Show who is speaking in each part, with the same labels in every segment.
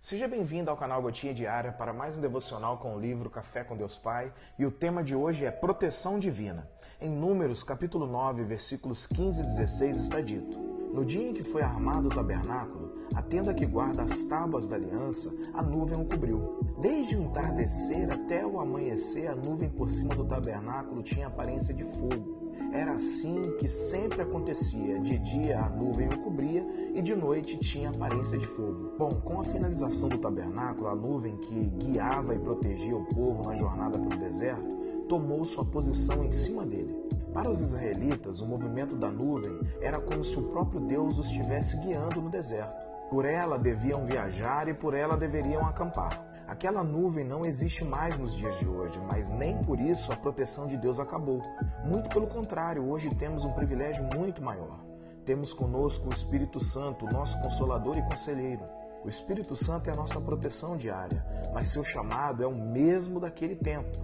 Speaker 1: Seja bem-vindo ao canal Gotinha Diária para mais um devocional com o livro Café com Deus Pai, e o tema de hoje é proteção divina. Em Números, capítulo 9, versículos 15 e 16 está dito: No dia em que foi armado o tabernáculo, a tenda que guarda as tábuas da aliança, a nuvem o cobriu. Desde o entardecer até o amanhecer, a nuvem por cima do tabernáculo tinha aparência de fogo. Era assim que sempre acontecia. De dia a nuvem o cobria e de noite tinha aparência de fogo. Bom, com a finalização do tabernáculo, a nuvem que guiava e protegia o povo na jornada pelo deserto tomou sua posição em cima dele. Para os israelitas, o movimento da nuvem era como se o próprio Deus os estivesse guiando no deserto. Por ela deviam viajar e por ela deveriam acampar. Aquela nuvem não existe mais nos dias de hoje, mas nem por isso a proteção de Deus acabou. Muito pelo contrário, hoje temos um privilégio muito maior. Temos conosco o Espírito Santo, nosso consolador e conselheiro. O Espírito Santo é a nossa proteção diária, mas seu chamado é o mesmo daquele tempo.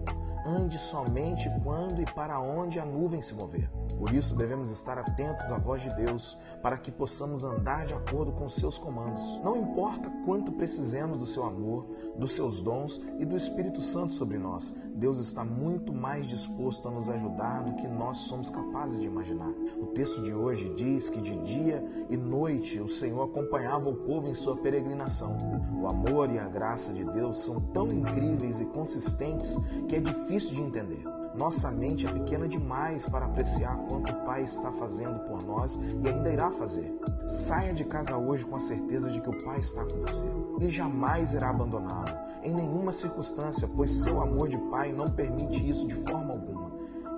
Speaker 1: Ande somente quando e para onde a nuvem se mover. Por isso devemos estar atentos à voz de Deus, para que possamos andar de acordo com seus comandos. Não importa quanto precisemos do seu amor, dos seus dons e do Espírito Santo sobre nós, Deus está muito mais disposto a nos ajudar do que nós somos capazes de imaginar. O texto de hoje diz que de dia e noite o Senhor acompanhava o povo em sua peregrinação. O amor e a graça de Deus são tão incríveis e consistentes que é difícil de entender. Nossa mente é pequena demais para apreciar quanto o Pai está fazendo por nós e ainda irá fazer. Saia de casa hoje com a certeza de que o Pai está com você. Ele jamais irá abandoná-lo, em nenhuma circunstância, pois seu amor de Pai não permite isso de forma alguma.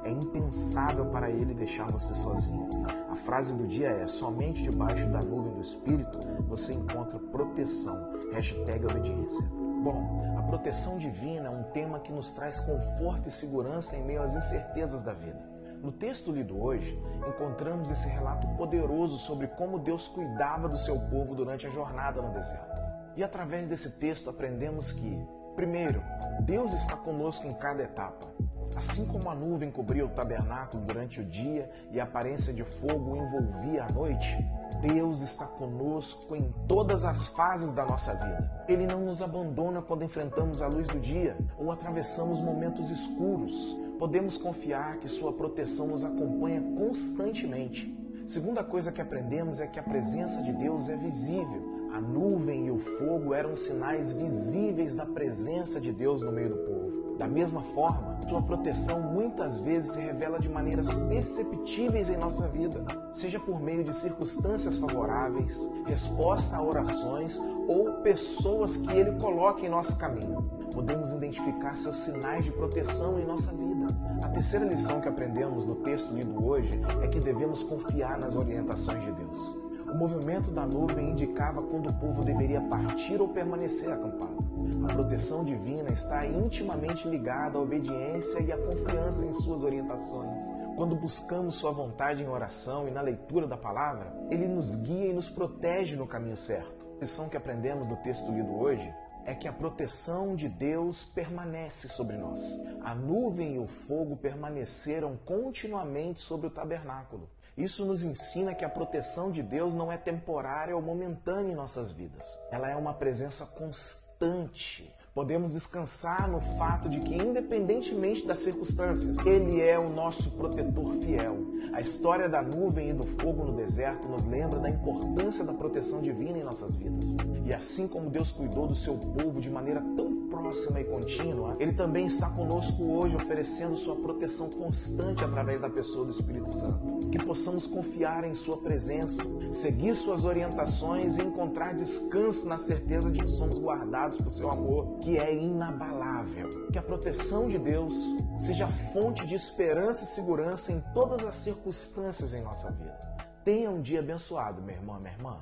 Speaker 1: É impensável para ele deixar você sozinho. A frase do dia é: somente debaixo da nuvem do Espírito você encontra proteção. Hashtag obediência. Bom, a proteção divina é um tema que nos traz conforto e segurança em meio às incertezas da vida. No texto lido hoje, encontramos esse relato poderoso sobre como Deus cuidava do seu povo durante a jornada no deserto. E através desse texto aprendemos que, primeiro, Deus está conosco em cada etapa. Assim como a nuvem cobria o tabernáculo durante o dia e a aparência de fogo envolvia à noite, Deus está conosco em todas as fases da nossa vida. Ele não nos abandona quando enfrentamos a luz do dia ou atravessamos momentos escuros. Podemos confiar que Sua proteção nos acompanha constantemente. Segunda coisa que aprendemos é que a presença de Deus é visível. A nuvem e o fogo eram sinais visíveis da presença de Deus no meio do povo. Da mesma forma, sua proteção muitas vezes se revela de maneiras perceptíveis em nossa vida, seja por meio de circunstâncias favoráveis, resposta a orações ou pessoas que ele coloca em nosso caminho. Podemos identificar seus sinais de proteção em nossa vida. A terceira lição que aprendemos no texto lido hoje é que devemos confiar nas orientações de Deus. O movimento da nuvem indicava quando o povo deveria partir ou permanecer acampado. A proteção divina está intimamente ligada à obediência e à confiança em suas orientações. Quando buscamos sua vontade em oração e na leitura da palavra, ele nos guia e nos protege no caminho certo. A lição que aprendemos no texto lido hoje é que a proteção de Deus permanece sobre nós. A nuvem e o fogo permaneceram continuamente sobre o tabernáculo. Isso nos ensina que a proteção de Deus não é temporária ou momentânea em nossas vidas. Ela é uma presença constante. Podemos descansar no fato de que, independentemente das circunstâncias, Ele é o nosso protetor fiel. A história da nuvem e do fogo no deserto nos lembra da importância da proteção divina em nossas vidas. E assim como Deus cuidou do seu povo de maneira tão próxima e contínua, Ele também está conosco hoje, oferecendo sua proteção constante através da pessoa do Espírito Santo. Que possamos confiar em Sua presença, seguir Suas orientações e encontrar descanso na certeza de que somos guardados por Seu amor, que é inabalável. Que a proteção de Deus seja fonte de esperança e segurança em todas as circunstâncias em nossa vida. Tenha um dia abençoado, meu irmão, minha irmã.